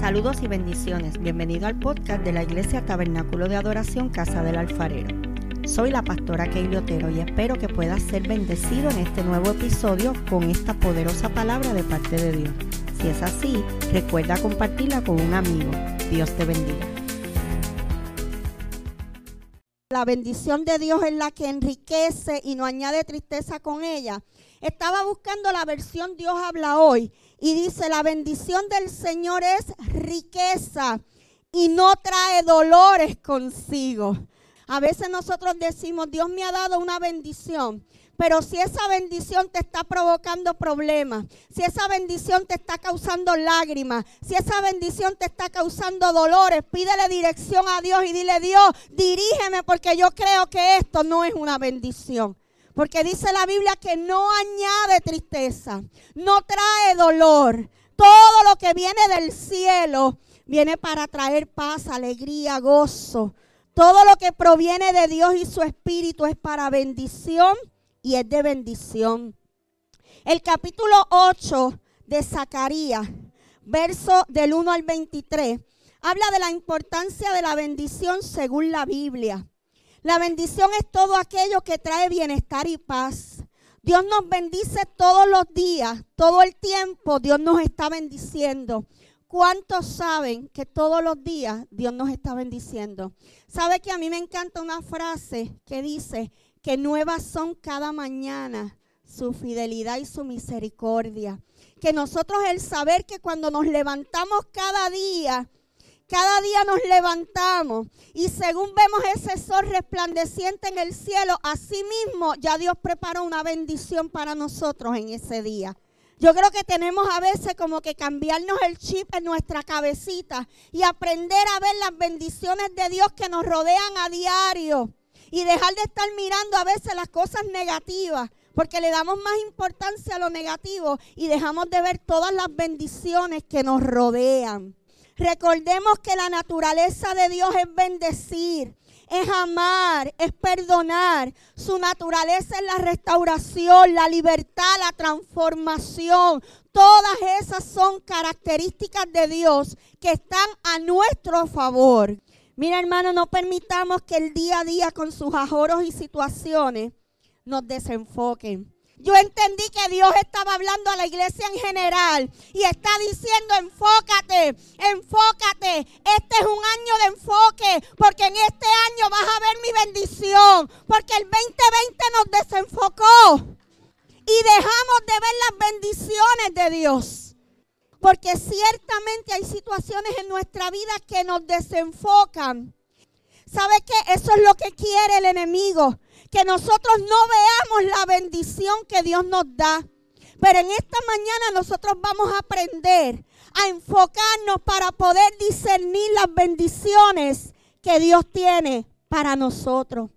Saludos y bendiciones. Bienvenido al podcast de la Iglesia Tabernáculo de Adoración Casa del Alfarero. Soy la pastora Keili Otero y espero que puedas ser bendecido en este nuevo episodio con esta poderosa palabra de parte de Dios. Si es así, recuerda compartirla con un amigo. Dios te bendiga. La bendición de Dios es la que enriquece y no añade tristeza con ella. Estaba buscando la versión Dios habla hoy y dice, la bendición del Señor es riqueza y no trae dolores consigo. A veces nosotros decimos, Dios me ha dado una bendición, pero si esa bendición te está provocando problemas, si esa bendición te está causando lágrimas, si esa bendición te está causando dolores, pídele dirección a Dios y dile, Dios, dirígeme porque yo creo que esto no es una bendición. Porque dice la Biblia que no añade tristeza, no trae dolor. Todo lo que viene del cielo viene para traer paz, alegría, gozo. Todo lo que proviene de Dios y su Espíritu es para bendición y es de bendición. El capítulo 8 de Zacarías, verso del 1 al 23, habla de la importancia de la bendición según la Biblia. La bendición es todo aquello que trae bienestar y paz. Dios nos bendice todos los días, todo el tiempo Dios nos está bendiciendo. ¿Cuántos saben que todos los días Dios nos está bendiciendo? ¿Sabe que a mí me encanta una frase que dice que nuevas son cada mañana su fidelidad y su misericordia? Que nosotros el saber que cuando nos levantamos cada día, cada día nos levantamos y según vemos ese sol resplandeciente en el cielo, así mismo ya Dios preparó una bendición para nosotros en ese día. Yo creo que tenemos a veces como que cambiarnos el chip en nuestra cabecita y aprender a ver las bendiciones de Dios que nos rodean a diario y dejar de estar mirando a veces las cosas negativas porque le damos más importancia a lo negativo y dejamos de ver todas las bendiciones que nos rodean. Recordemos que la naturaleza de Dios es bendecir, es amar, es perdonar. Su naturaleza es la restauración, la libertad, la transformación. Todas esas son características de Dios que están a nuestro favor. Mira hermano, no permitamos que el día a día con sus ajoros y situaciones nos desenfoquen. Yo entendí que Dios estaba hablando a la iglesia en general y está diciendo enfócate, enfócate. Este es un año de enfoque porque en este año vas a ver mi bendición porque el 2020 nos desenfocó y dejamos de ver las bendiciones de Dios. Porque ciertamente hay situaciones en nuestra vida que nos desenfocan. ¿Sabe qué? Eso es lo que quiere el enemigo que nosotros no veamos la bendición que Dios nos da. Pero en esta mañana nosotros vamos a aprender a enfocarnos para poder discernir las bendiciones que Dios tiene para nosotros.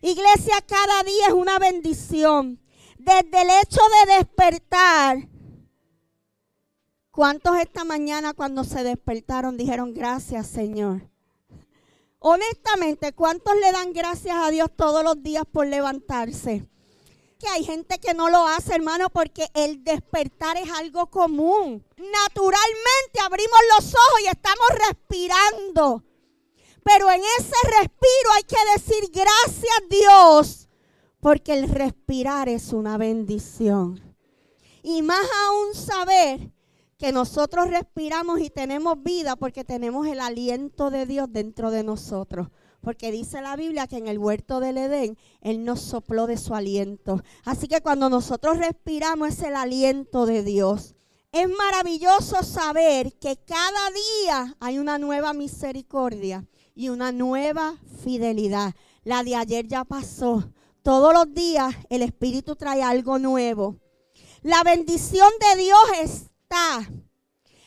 Iglesia, cada día es una bendición. Desde el hecho de despertar. ¿Cuántos esta mañana cuando se despertaron dijeron gracias Señor? Honestamente, ¿cuántos le dan gracias a Dios todos los días por levantarse? Que hay gente que no lo hace, hermano, porque el despertar es algo común. Naturalmente abrimos los ojos y estamos respirando. Pero en ese respiro hay que decir gracias Dios, porque el respirar es una bendición. Y más aún saber que nosotros respiramos y tenemos vida porque tenemos el aliento de Dios dentro de nosotros. Porque dice la Biblia que en el huerto del Edén Él nos sopló de su aliento. Así que cuando nosotros respiramos es el aliento de Dios. Es maravilloso saber que cada día hay una nueva misericordia y una nueva fidelidad. La de ayer ya pasó. Todos los días el Espíritu trae algo nuevo. La bendición de Dios es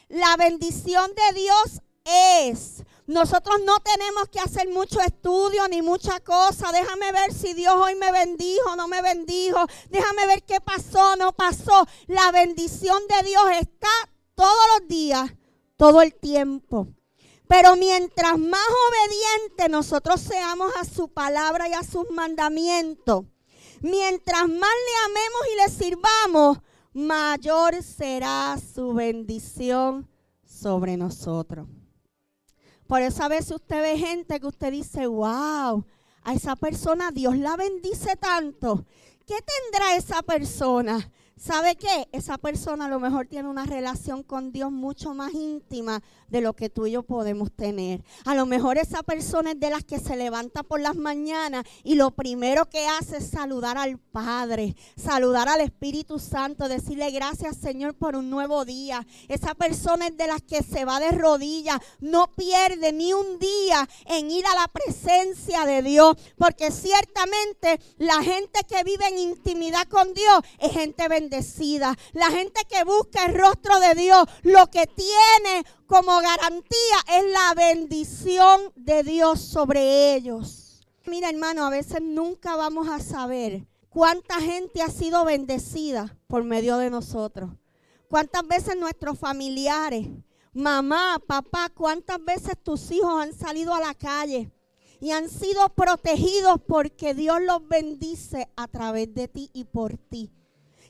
la bendición de Dios es. Nosotros no tenemos que hacer mucho estudio ni mucha cosa. Déjame ver si Dios hoy me bendijo no me bendijo. Déjame ver qué pasó no pasó. La bendición de Dios está todos los días, todo el tiempo. Pero mientras más obedientes nosotros seamos a su palabra y a sus mandamientos, mientras más le amemos y le sirvamos, mayor será su bendición sobre nosotros. Por eso a veces usted ve gente que usted dice, wow, a esa persona Dios la bendice tanto. ¿Qué tendrá esa persona? ¿Sabe qué? Esa persona a lo mejor tiene una relación con Dios mucho más íntima de lo que tú y yo podemos tener. A lo mejor esa persona es de las que se levanta por las mañanas y lo primero que hace es saludar al Padre, saludar al Espíritu Santo, decirle gracias Señor por un nuevo día. Esa persona es de las que se va de rodillas, no pierde ni un día en ir a la presencia de Dios, porque ciertamente la gente que vive en intimidad con Dios es gente bendecida. La gente que busca el rostro de Dios, lo que tiene como garantía es la bendición de Dios sobre ellos. Mira hermano, a veces nunca vamos a saber cuánta gente ha sido bendecida por medio de nosotros. Cuántas veces nuestros familiares, mamá, papá, cuántas veces tus hijos han salido a la calle y han sido protegidos porque Dios los bendice a través de ti y por ti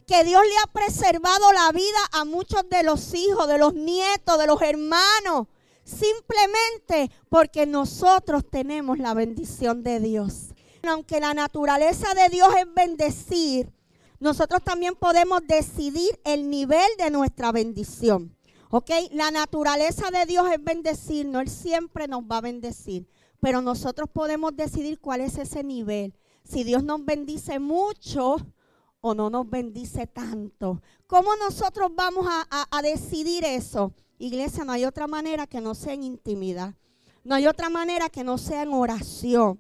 que Dios le ha preservado la vida a muchos de los hijos, de los nietos, de los hermanos, simplemente porque nosotros tenemos la bendición de Dios. Aunque la naturaleza de Dios es bendecir, nosotros también podemos decidir el nivel de nuestra bendición. ¿Ok? La naturaleza de Dios es bendecir, no Él siempre nos va a bendecir, pero nosotros podemos decidir cuál es ese nivel. Si Dios nos bendice mucho, o no nos bendice tanto. ¿Cómo nosotros vamos a, decidir eso? Iglesia, no hay otra manera que no sea en intimidad. No hay otra manera que no sea en oración.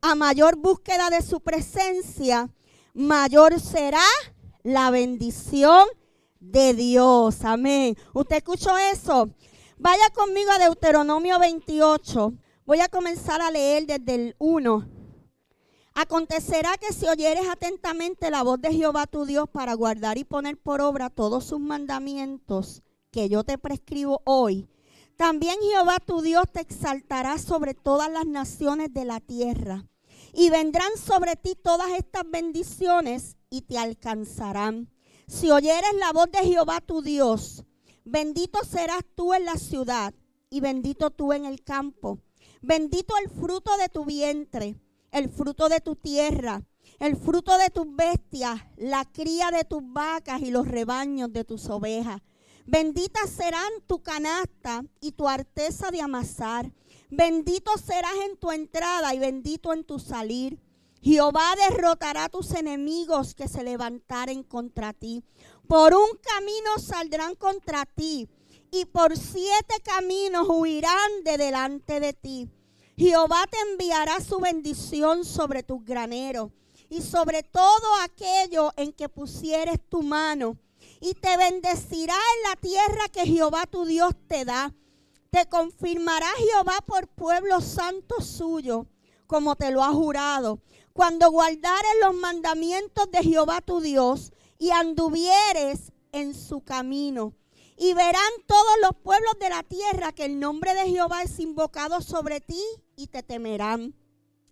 A mayor búsqueda de su presencia, mayor será la bendición de Dios. Amén. ¿Usted escuchó eso? Vaya conmigo a Deuteronomio 28. Voy a comenzar a leer desde el 1 Acontecerá que si oyeres atentamente la voz de Jehová tu Dios para guardar y poner por obra todos sus mandamientos que yo te prescribo hoy, también Jehová tu Dios te exaltará sobre todas las naciones de la tierra. Y vendrán sobre ti todas estas bendiciones y te alcanzarán. Si oyeres la voz de Jehová tu Dios, bendito serás tú en la ciudad y bendito tú en el campo. Bendito el fruto de tu vientre el fruto de tu tierra, el fruto de tus bestias, la cría de tus vacas y los rebaños de tus ovejas. Benditas serán tu canasta y tu arteza de amasar. Bendito serás en tu entrada y bendito en tu salir. Jehová derrotará a tus enemigos que se levantaren contra ti. Por un camino saldrán contra ti y por siete caminos huirán de delante de ti. Jehová te enviará su bendición sobre tus graneros y sobre todo aquello en que pusieres tu mano. Y te bendecirá en la tierra que Jehová tu Dios te da. Te confirmará Jehová por pueblo santo suyo, como te lo ha jurado. Cuando guardares los mandamientos de Jehová tu Dios y anduvieres en su camino y verán todos los pueblos de la tierra que el nombre de Jehová es invocado sobre ti y te temerán.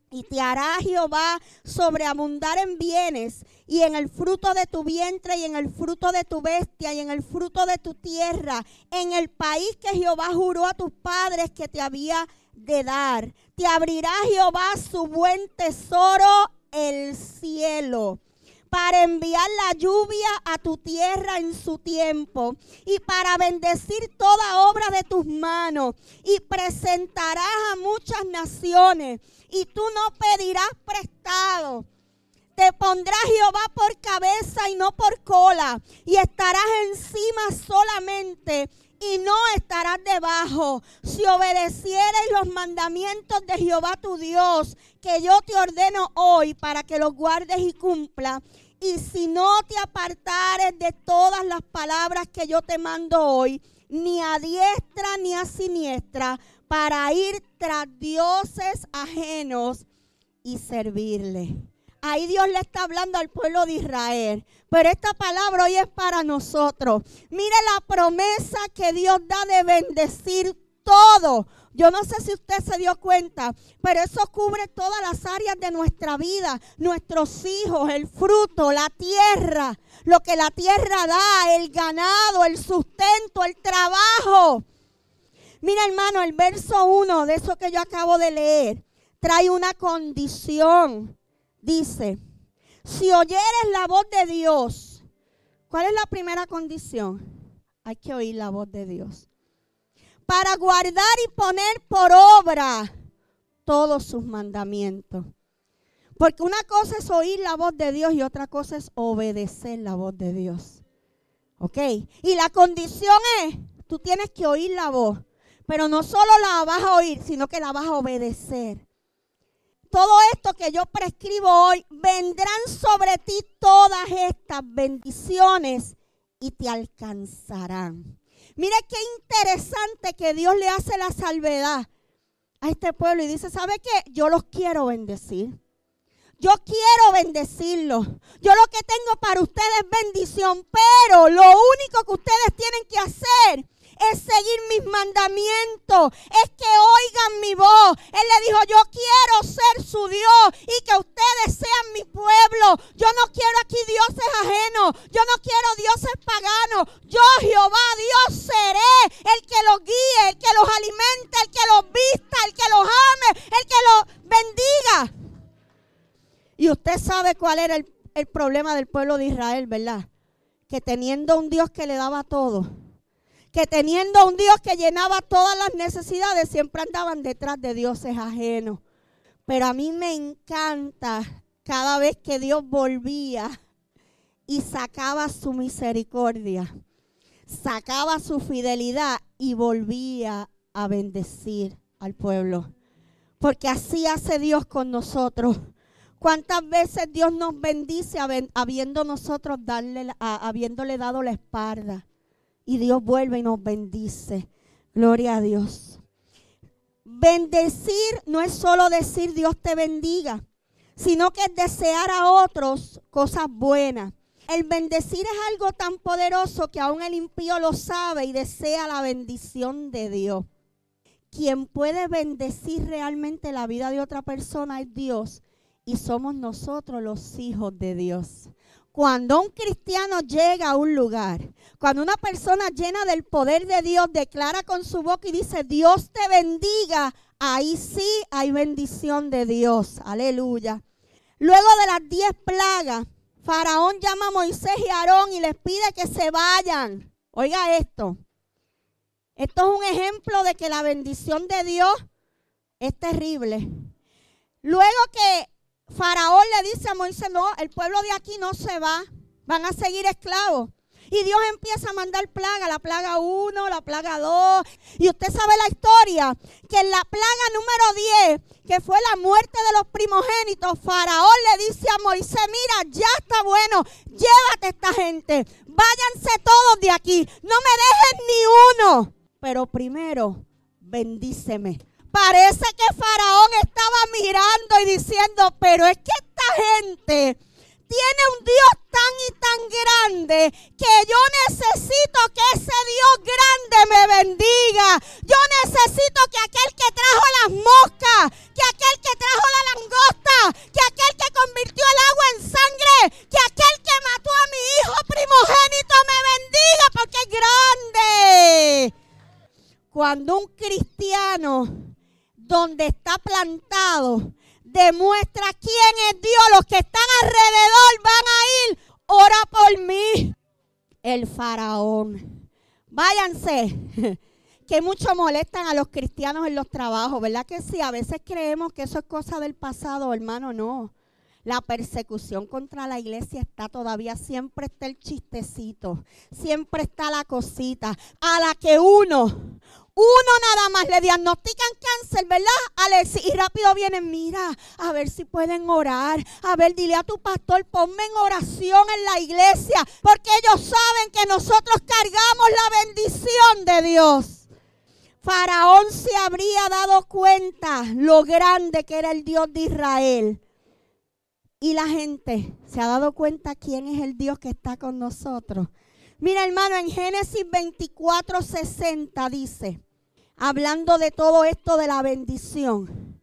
Y te hará Jehová sobreabundar en bienes y en el fruto de tu vientre y en el fruto de tu bestia y en el fruto de tu tierra, en el país que Jehová juró a tus padres que te había de dar. Te abrirá Jehová su buen tesoro, el cielo para enviar la lluvia a tu tierra en su tiempo y para bendecir toda obra de tus manos y presentarás a muchas naciones y tú no pedirás prestado. Te pondrá Jehová por cabeza y no por cola y estarás encima solamente y no estarás debajo. Si obedecieres los mandamientos de Jehová tu Dios, que yo te ordeno hoy para que los guardes y cumpla. Y si no te apartares de todas las palabras que yo te mando hoy, ni a diestra ni a siniestra, para ir tras dioses ajenos y servirle. Ahí Dios le está hablando al pueblo de Israel. Pero esta palabra hoy es para nosotros. Mire la promesa que Dios da de bendecir todo. Yo no sé si usted se dio cuenta, pero eso cubre todas las áreas de nuestra vida, nuestros hijos, el fruto, la tierra, lo que la tierra da, el ganado, el sustento, el trabajo. Mira hermano, el verso 1 de eso que yo acabo de leer trae una condición. Dice, si oyeres la voz de Dios, ¿cuál es la primera condición? Hay que oír la voz de Dios. Para guardar y poner por obra todos sus mandamientos. Porque una cosa es oír la voz de Dios y otra cosa es obedecer la voz de Dios. ¿Ok? Y la condición es, tú tienes que oír la voz, pero no solo la vas a oír, sino que la vas a obedecer. Todo esto que yo prescribo hoy, vendrán sobre ti todas estas bendiciones y te alcanzarán. Mire qué interesante que Dios le hace la salvedad a este pueblo y dice, ¿sabe qué? Yo los quiero bendecir. Yo quiero bendecirlos. Yo lo que tengo para ustedes es bendición, pero lo único que ustedes tienen que hacer es seguir mis mandamientos, es que oigan mi voz. Él le dijo, yo quiero ser su Dios y que ustedes sean mi pueblo. Yo no quiero aquí dioses ajenos, yo no quiero dioses paganos. Yo Jehová Dios seré el que los guíe, el que los alimente, el que los vista, el que los ame, el que los bendiga. Y usted sabe cuál era el, problema del pueblo de Israel, ¿verdad? Que teniendo un Dios que le daba todo, que teniendo un Dios que llenaba todas las necesidades, siempre andaban detrás de dioses ajenos. Pero a mí me encanta cada vez que Dios volvía y sacaba su misericordia, sacaba su fidelidad y volvía a bendecir al pueblo. Porque así hace Dios con nosotros. ¿Cuántas veces Dios nos bendice habiendo nosotros darle, habiéndole dado la espalda? Y Dios vuelve y nos bendice. Gloria a Dios. Bendecir no es solo decir Dios te bendiga, sino que es desear a otros cosas buenas. El bendecir es algo tan poderoso que aún el impío lo sabe y desea la bendición de Dios. Quien puede bendecir realmente la vida de otra persona es Dios y somos nosotros los hijos de Dios. Cuando un cristiano llega a un lugar, cuando una persona llena del poder de Dios declara con su boca y dice, Dios te bendiga, ahí sí hay bendición de Dios. Aleluya. Luego de las diez plagas, Faraón llama a Moisés y Aarón y les pide que se vayan. Oiga esto. Esto es un ejemplo de que la bendición de Dios es terrible. Luego que Faraón le dice a Moisés, no, el pueblo de aquí no se va, van a seguir esclavos. Y Dios empieza a mandar plaga, la plaga 1, la plaga 2. Y usted sabe la historia, que en la plaga número 10, que fue la muerte de los primogénitos, Faraón le dice a Moisés, mira, ya está bueno, llévate esta gente, váyanse todos de aquí, no me dejen ni uno. Pero primero, bendíceme. Parece que Faraón estaba mirando y diciendo, pero es que esta gente tiene un Dios tan y tan grande que yo necesito que ese Dios grande me bendiga. Yo necesito que aquel que trajo las moscas, que aquel que trajo la langosta, que aquel que convirtió el agua en sangre, que aquel que mató a mi hijo primogénito me bendiga porque es grande. Cuando un cristiano donde está plantado, demuestra quién es Dios. Los que están alrededor van a ir, ora por mí. El faraón. Váyanse. Que mucho molestan a los cristianos en los trabajos, ¿verdad que sí? A veces creemos que eso es cosa del pasado, hermano, no. La persecución contra la iglesia está todavía, siempre está el chistecito, siempre está la cosita, a la que uno, uno nada más le diagnostican cáncer, ¿verdad, Alex? Y rápido vienen, mira, a ver si pueden orar. A ver, dile a tu pastor, ponme en oración en la iglesia, porque ellos saben que nosotros cargamos la bendición de Dios. Faraón se habría dado cuenta lo grande que era el Dios de Israel. Y la gente se ha dado cuenta quién es el Dios que está con nosotros. Mira, hermano, en Génesis 24, 60 dice, hablando de todo esto de la bendición.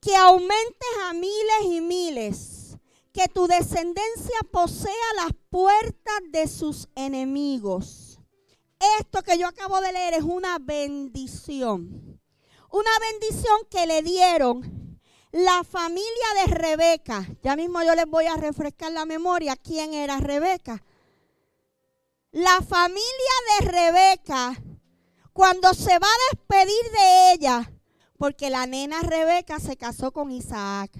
Que aumentes a miles y miles, que tu descendencia posea las puertas de sus enemigos. esto que yo acabo de leer es una bendición. Una bendición que le dieron la familia de Rebeca. Ya mismo yo les voy a refrescar la memoria quién era Rebeca. La familia de Rebeca, cuando se va a despedir de ella, porque la nena Rebeca se casó con Isaac.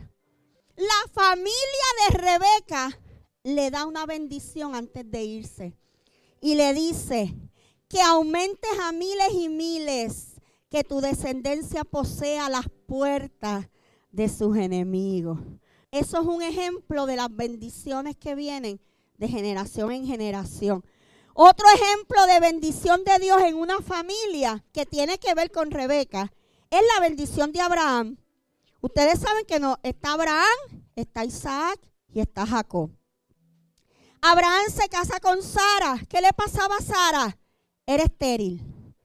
La familia de Rebeca le da una bendición antes de irse y le dice que aumentes a miles y miles, que tu descendencia posea las puertas de sus enemigos. Eso es un ejemplo de las bendiciones que vienen de generación en generación. Otro ejemplo de bendición de Dios en una familia que tiene que ver con Rebeca es la bendición de Abraham. Ustedes saben que no está Abraham, está Isaac y está Jacob. Abraham se casa con Sara. ¿Qué le pasaba a Sara? Era estéril,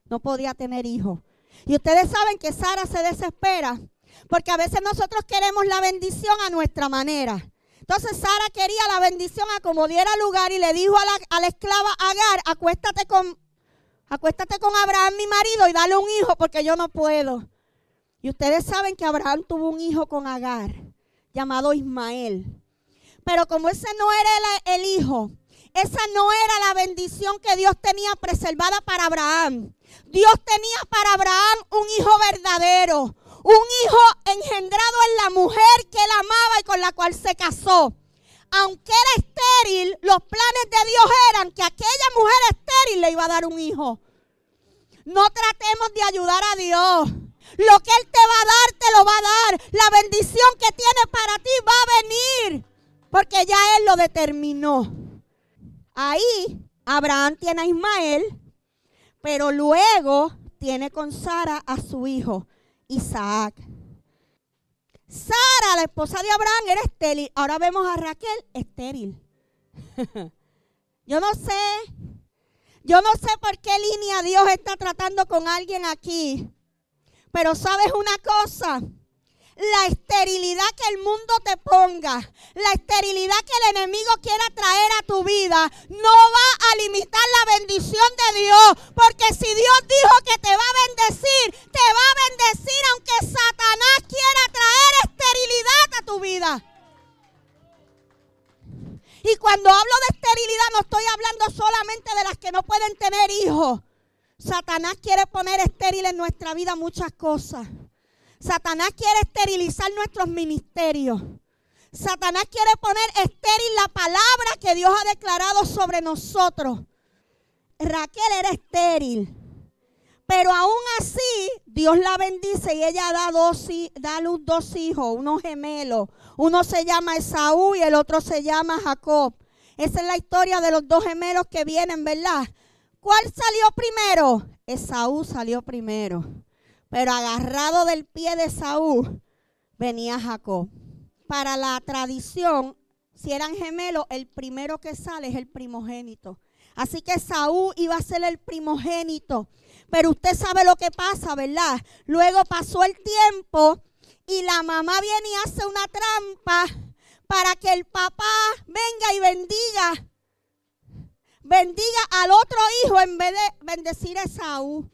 no podía tener hijos. Y ustedes saben que Sara se desespera porque a veces nosotros queremos la bendición a nuestra manera. Entonces Sara quería la bendición a como diera lugar y le dijo a la, esclava Agar, acuéstate con, acuéstate con Abraham mi marido y dale un hijo porque yo no puedo. Y ustedes saben que Abraham tuvo un hijo con Agar llamado Ismael. Pero como ese no era el, el hijo, esa no era la bendición que Dios tenía preservada para Abraham. Dios tenía para Abraham un hijo verdadero, un hijo engendrado en la mujer que él amaba y con la cual se casó. Aunque era estéril, los planes de Dios eran que aquella mujer estéril le iba a dar un hijo. No tratemos de ayudar a Dios. Lo que Él te va a dar, te lo va a dar. La bendición que tiene para ti va a venir. Porque ya Él lo determinó. Ahí Abraham tiene a Ismael, pero luego tiene con Sara a su hijo. Isaac. Sara, la esposa de Abraham, era estéril. Ahora vemos a Raquel estéril. yo no sé, yo no sé por qué línea Dios está tratando con alguien aquí. Pero sabes una cosa, la esterilidad que el mundo te ponga, la esterilidad que el enemigo quiera traer a tu vida, no va a limitar la bendición de Dios. Porque si Dios dijo que te va a bendecir, te va a bendecir aunque Satanás quiera traer esterilidad a tu vida. Y cuando hablo de esterilidad no estoy hablando solamente de las que no pueden tener hijos. Satanás quiere poner estéril en nuestra vida muchas cosas. Satanás quiere esterilizar nuestros ministerios. Satanás quiere poner estéril la palabra que Dios ha declarado sobre nosotros. Raquel era estéril. Pero aún así, Dios la bendice y ella da, dos, da luz dos hijos, unos gemelos. Uno se llama Esaú y el otro se llama Jacob. Esa es la historia de los dos gemelos que vienen, ¿verdad? ¿Cuál salió primero? Esaú salió primero. Pero agarrado del pie de Saúl venía Jacob. Para la tradición, si eran gemelos, el primero que sale es el primogénito. Así que Saúl iba a ser el primogénito. Pero usted sabe lo que pasa, ¿verdad? Luego pasó el tiempo y la mamá viene y hace una trampa para que el papá venga y bendiga. Bendiga al otro hijo en vez de bendecir a Saúl.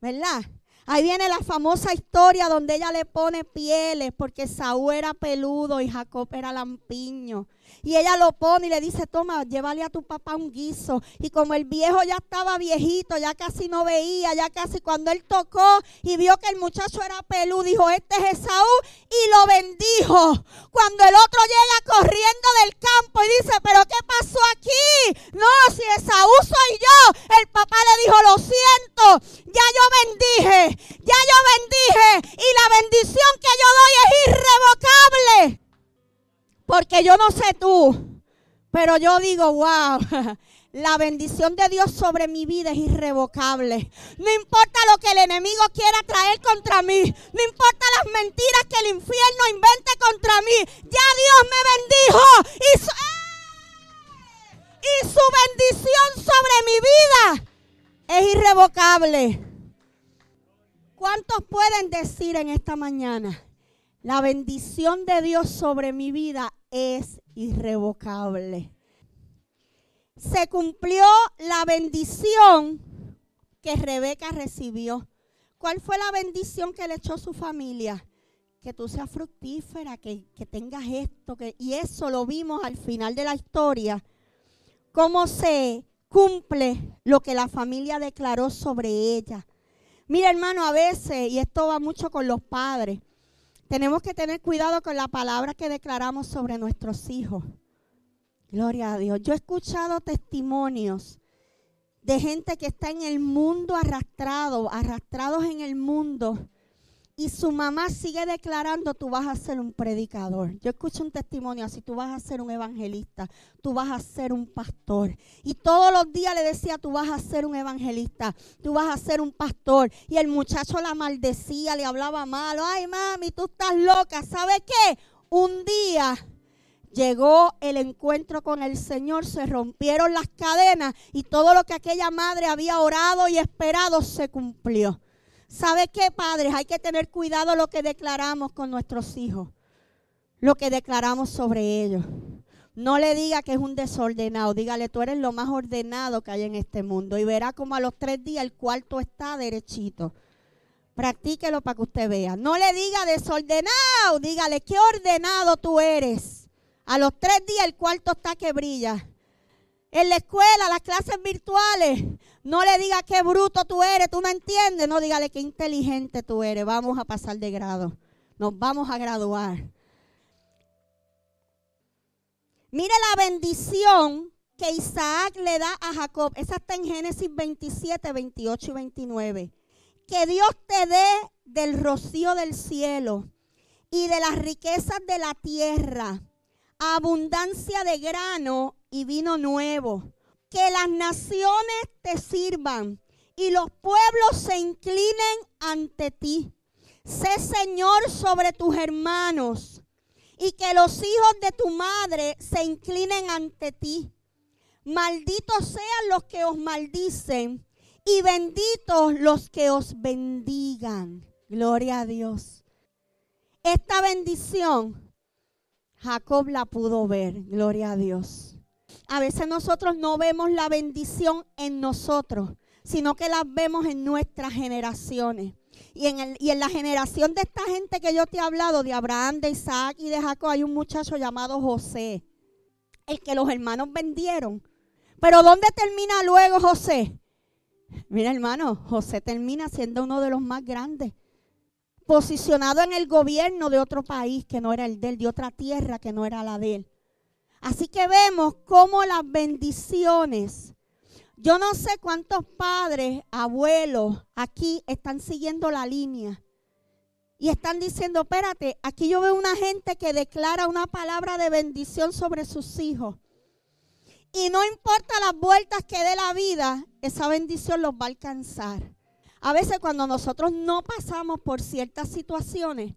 ¿Verdad? Ahí viene la famosa historia donde ella le pone pieles porque Saúl era peludo y Jacob era lampiño. Y ella lo pone y le dice, toma, llévale a tu papá un guiso. Y como el viejo ya estaba viejito, ya casi no veía, ya casi cuando él tocó y vio que el muchacho era peludo, dijo, este es Esaú y lo bendijo. Cuando el otro llega corriendo del campo y dice, pero ¿qué pasó aquí? No, si Esaú soy yo. El papá le dijo, lo siento, ya yo bendije, ya yo bendije y la bendición que yo doy es irrevocable. Porque yo no sé tú, pero yo digo, wow, la bendición de Dios sobre mi vida es irrevocable. No importa lo que el enemigo quiera traer contra mí, no importa las mentiras que el infierno invente contra mí, ya Dios me bendijo y su, ¡eh! y su bendición sobre mi vida es irrevocable. ¿Cuántos pueden decir en esta mañana? La bendición de Dios sobre mi vida es irrevocable. Se cumplió la bendición que Rebeca recibió. ¿Cuál fue la bendición que le echó su familia? Que tú seas fructífera, que, tengas esto. Y eso lo vimos al final de la historia. Cómo se cumple lo que la familia declaró sobre ella. Mira hermano, a veces, y esto va mucho con los padres, tenemos que tener cuidado con la palabra que declaramos sobre nuestros hijos. Gloria a Dios. Yo he escuchado testimonios de gente que está en el mundo arrastrado, arrastrados en el mundo. Y su mamá sigue declarando, tú vas a ser un predicador. Yo escucho un testimonio así, tú vas a ser un evangelista, tú vas a ser un pastor. Y todos los días le decía, tú vas a ser un evangelista, tú vas a ser un pastor. Y el muchacho la maldecía, le hablaba malo, ay mami, tú estás loca. ¿Sabe qué? Un día Llegó el encuentro con el Señor, se rompieron las cadenas y todo lo que aquella madre había orado y esperado se cumplió. ¿Sabe qué, padres? Hay que tener cuidado lo que declaramos con nuestros hijos, lo que declaramos sobre ellos. No le diga que es un desordenado, dígale, tú eres lo más ordenado que hay en este mundo y verá como a los tres días el cuarto está derechito. Practíquelo para que usted vea. No le diga desordenado, dígale, qué ordenado tú eres. A los tres días el cuarto está que brilla. En la escuela, las clases virtuales, no le diga qué bruto tú eres, tú me entiendes. No dígale qué inteligente tú eres. Vamos a pasar de grado. Nos vamos a graduar. Mire la bendición que Isaac le da a Jacob. Esa está en Génesis 27, 28 y 29. Que Dios te dé del rocío del cielo y de las riquezas de la tierra abundancia de grano y vino nuevo. Que las naciones te sirvan y los pueblos se inclinen ante ti. Sé Señor sobre tus hermanos y que los hijos de tu madre se inclinen ante ti. Malditos sean los que os maldicen y benditos los que os bendigan. Gloria a Dios. Esta bendición Jacob la pudo ver, gloria a Dios. A veces nosotros no vemos la bendición en nosotros, sino que la vemos en nuestras generaciones. Y en, y en la generación de esta gente que yo te he hablado, de Abraham, de Isaac y de Jacob, hay un muchacho llamado José, el que los hermanos vendieron. Pero ¿dónde termina luego José? Mira hermano, José termina siendo uno de los más grandes posicionado en el gobierno de otro país que no era el de él, de otra tierra que no era la de él. Así que vemos cómo las bendiciones, yo no sé cuántos padres, abuelos aquí están siguiendo la línea y están diciendo, espérate, aquí yo veo una gente que declara una palabra de bendición sobre sus hijos. Y no importa las vueltas que dé la vida, esa bendición los va a alcanzar. A veces cuando nosotros no pasamos por ciertas situaciones,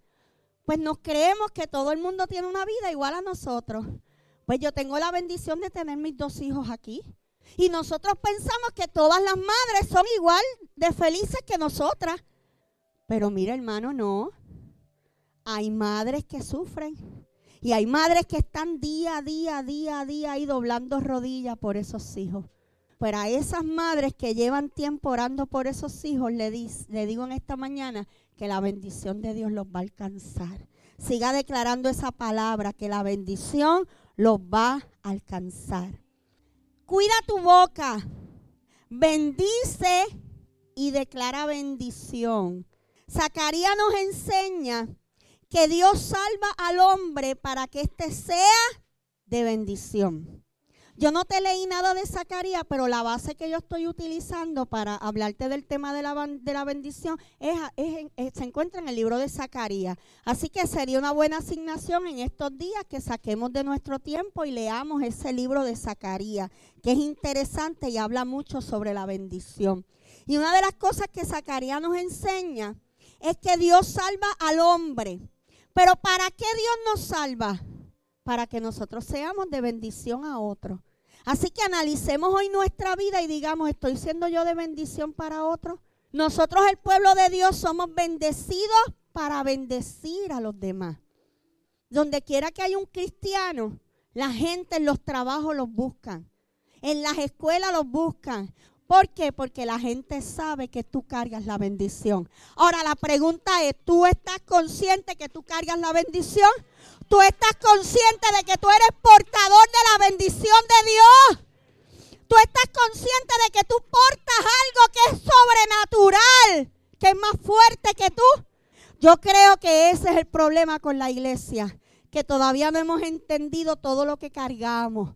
pues nos creemos que todo el mundo tiene una vida igual a nosotros. Pues yo tengo la bendición de tener mis dos hijos aquí. Y nosotros pensamos que todas las madres son igual de felices que nosotras. Pero mira hermano, no. Hay madres que sufren. Y hay madres que están día a día, día a día ahí doblando rodillas por esos hijos. Pero a esas madres que llevan tiempo orando por esos hijos, le, le digo en esta mañana que la bendición de Dios los va a alcanzar. Siga declarando esa palabra, que la bendición los va a alcanzar. Cuida tu boca, bendice y declara bendición. Zacarías nos enseña que Dios salva al hombre para que éste sea de bendición. Yo no te leí nada de Zacarías, pero la base que yo estoy utilizando para hablarte del tema de la, de la bendición es, se encuentra en el libro de Zacarías. Así que sería una buena asignación en estos días que saquemos de nuestro tiempo y leamos ese libro de Zacarías, que es interesante y habla mucho sobre la bendición. Y una de las cosas que Zacarías nos enseña es que Dios salva al hombre. Pero ¿para qué Dios nos salva? Para que nosotros seamos de bendición a otros. Así que analicemos hoy nuestra vida y digamos, ¿estoy siendo yo de bendición para otros? Nosotros, el pueblo de Dios, somos bendecidos para bendecir a los demás. Donde quiera que haya un cristiano, la gente en los trabajos los buscan. En las escuelas los buscan. ¿Por qué? Porque la gente sabe que tú cargas la bendición. Ahora la pregunta es, ¿tú estás consciente que tú cargas la bendición? ¿Tú estás consciente de que tú eres portador de la bendición de Dios? ¿Tú estás consciente de que tú portas algo que es sobrenatural, que es más fuerte que tú? Yo creo que ese es el problema con la iglesia, que todavía no hemos entendido todo lo que cargamos.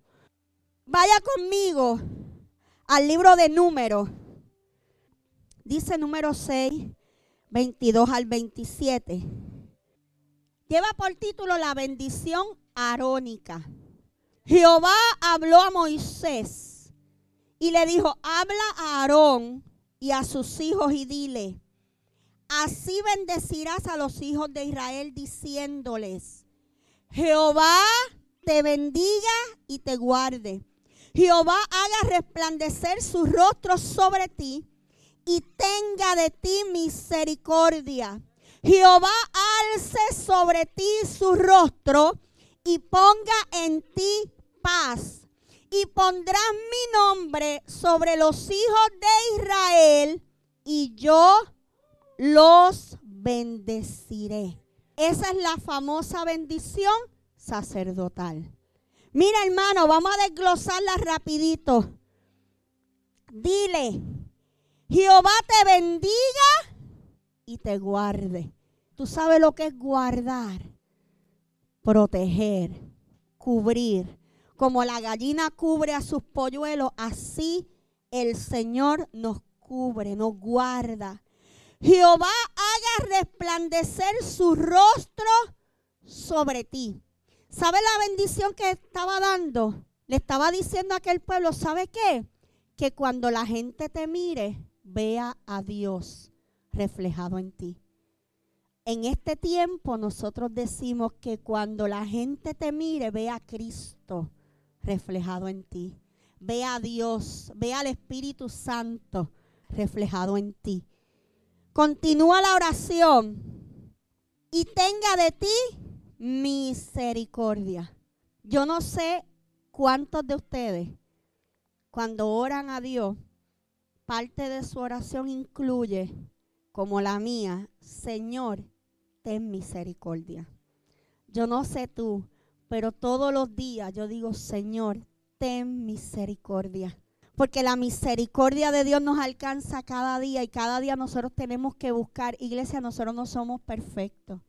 Vaya conmigo al libro de números. Dice número 6, 22 al 27. Lleva por título la bendición arónica. Jehová habló a Moisés y le dijo, habla a Aarón y a sus hijos y dile, así bendecirás a los hijos de Israel diciéndoles, Jehová te bendiga y te guarde. Jehová haga resplandecer su rostro sobre ti y tenga de ti misericordia. Jehová alce sobre ti su rostro y ponga en ti paz. Y pondrás mi nombre sobre los hijos de Israel y yo los bendeciré. Esa es la famosa bendición sacerdotal. Mira, hermano, vamos a desglosarla rapidito. Dile, Jehová te bendiga y te guarde. Tú sabes lo que es guardar, proteger, cubrir. Como la gallina cubre a sus polluelos, así el Señor nos cubre, nos guarda. Jehová haga resplandecer su rostro sobre ti. ¿Sabe la bendición que estaba dando? Le estaba diciendo a aquel pueblo, ¿sabe qué? Que cuando la gente te mire, vea a Dios reflejado en ti. En este tiempo nosotros decimos que cuando la gente te mire, vea a Cristo reflejado en ti. Vea a Dios, vea al Espíritu Santo reflejado en ti. Continúa la oración y tenga de ti misericordia. Yo no sé cuántos de ustedes, cuando oran a Dios, parte de su oración incluye, como la mía, Señor, ten misericordia. Yo no sé tú, pero todos los días yo digo, Señor, ten misericordia. Porque la misericordia de Dios nos alcanza cada día y cada día nosotros tenemos que buscar. Iglesia, nosotros no somos perfectos.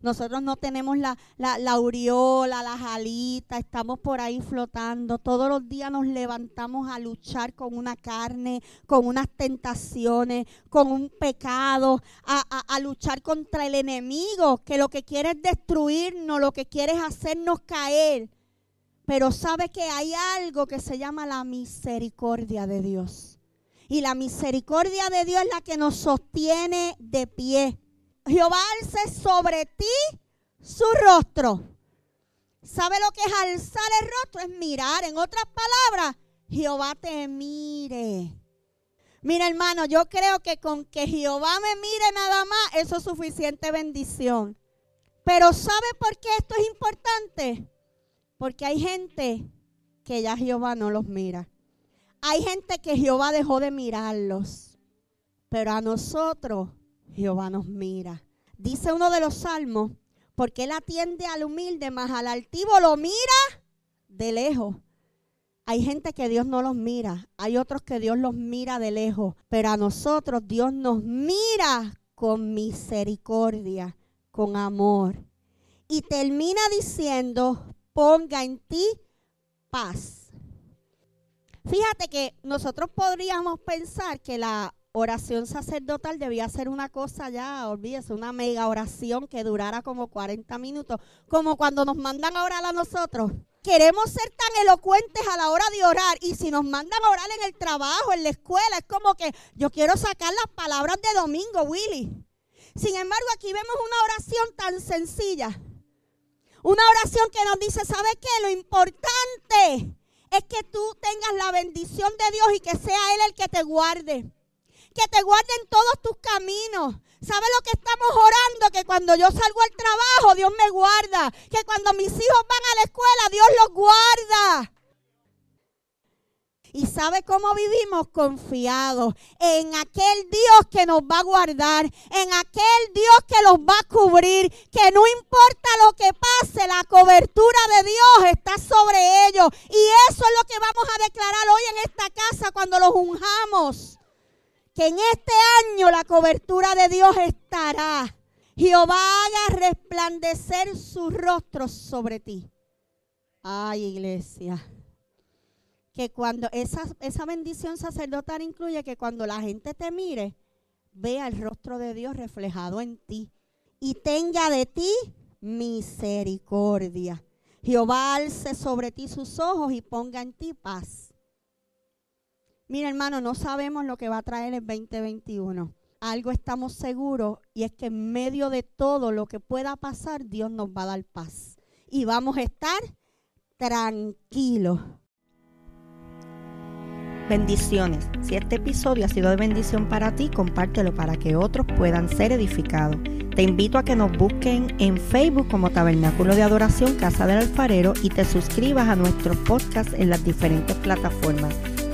Nosotros no tenemos la, la, la aureola, las alitas, estamos por ahí flotando. Todos los días nos levantamos a luchar con una carne, con unas tentaciones, con un pecado, a, a luchar contra el enemigo, que lo que quiere es destruirnos, lo que quiere es hacernos caer. Pero sabe que hay algo que se llama la misericordia de Dios. Y la misericordia de Dios es la que nos sostiene de pie. Jehová alce sobre ti su rostro. ¿Sabe lo que es alzar el rostro? Es mirar. En otras palabras, Jehová te mire. Mira, hermano, yo creo que con que Jehová me mire nada más, eso es suficiente bendición. Pero ¿sabe por qué esto es importante? Porque hay gente que ya Jehová no los mira. Hay gente que Jehová dejó de mirarlos. Pero a nosotros Jehová nos mira. Dice uno de los salmos, porque Él atiende al humilde, más al altivo lo mira de lejos. Hay gente que Dios no los mira, hay otros que Dios los mira de lejos, pero a nosotros Dios nos mira con misericordia, con amor. Y termina diciendo, ponga en ti paz. Fíjate que nosotros podríamos pensar que la oración sacerdotal debía ser una cosa ya, olvídese, una mega oración que durara como 40 minutos, como cuando nos mandan a orar a nosotros. Queremos ser tan elocuentes a la hora de orar y si nos mandan a orar en el trabajo, en la escuela, es como que yo quiero sacar las palabras de domingo, Willy. Sin embargo, aquí vemos una oración tan sencilla. Una oración que nos dice, ¿sabe qué? Lo importante es que tú tengas la bendición de Dios y que sea Él el que te guarde que te guarden todos tus caminos. ¿Sabe lo que estamos orando? Que cuando yo salgo al trabajo, Dios me guarda. Que cuando mis hijos van a la escuela, Dios los guarda. ¿Y sabe cómo vivimos? Confiados en aquel Dios que nos va a guardar, en aquel Dios que los va a cubrir, que no importa lo que pase, la cobertura de Dios está sobre ellos. Y eso es lo que vamos a declarar hoy en esta casa cuando los unjamos. Que en este año la cobertura de Dios estará. Jehová haga resplandecer su rostro sobre ti. Ay, iglesia que cuando esa, esa bendición sacerdotal incluye que cuando la gente te mire, vea el rostro de Dios reflejado en ti y tenga de ti misericordia. Jehová alce sobre ti sus ojos y ponga en ti paz. Mira, hermano, no sabemos lo que va a traer el 2021. Algo estamos seguros y es que en medio de todo lo que pueda pasar, Dios nos va a dar paz. Y vamos a estar tranquilos. Bendiciones. Si este episodio ha sido de bendición para ti, compártelo para que otros puedan ser edificados. Te invito a que nos busquen en Facebook como Tabernáculo de Adoración Casa del Alfarero y te suscribas a nuestros podcasts en las diferentes plataformas.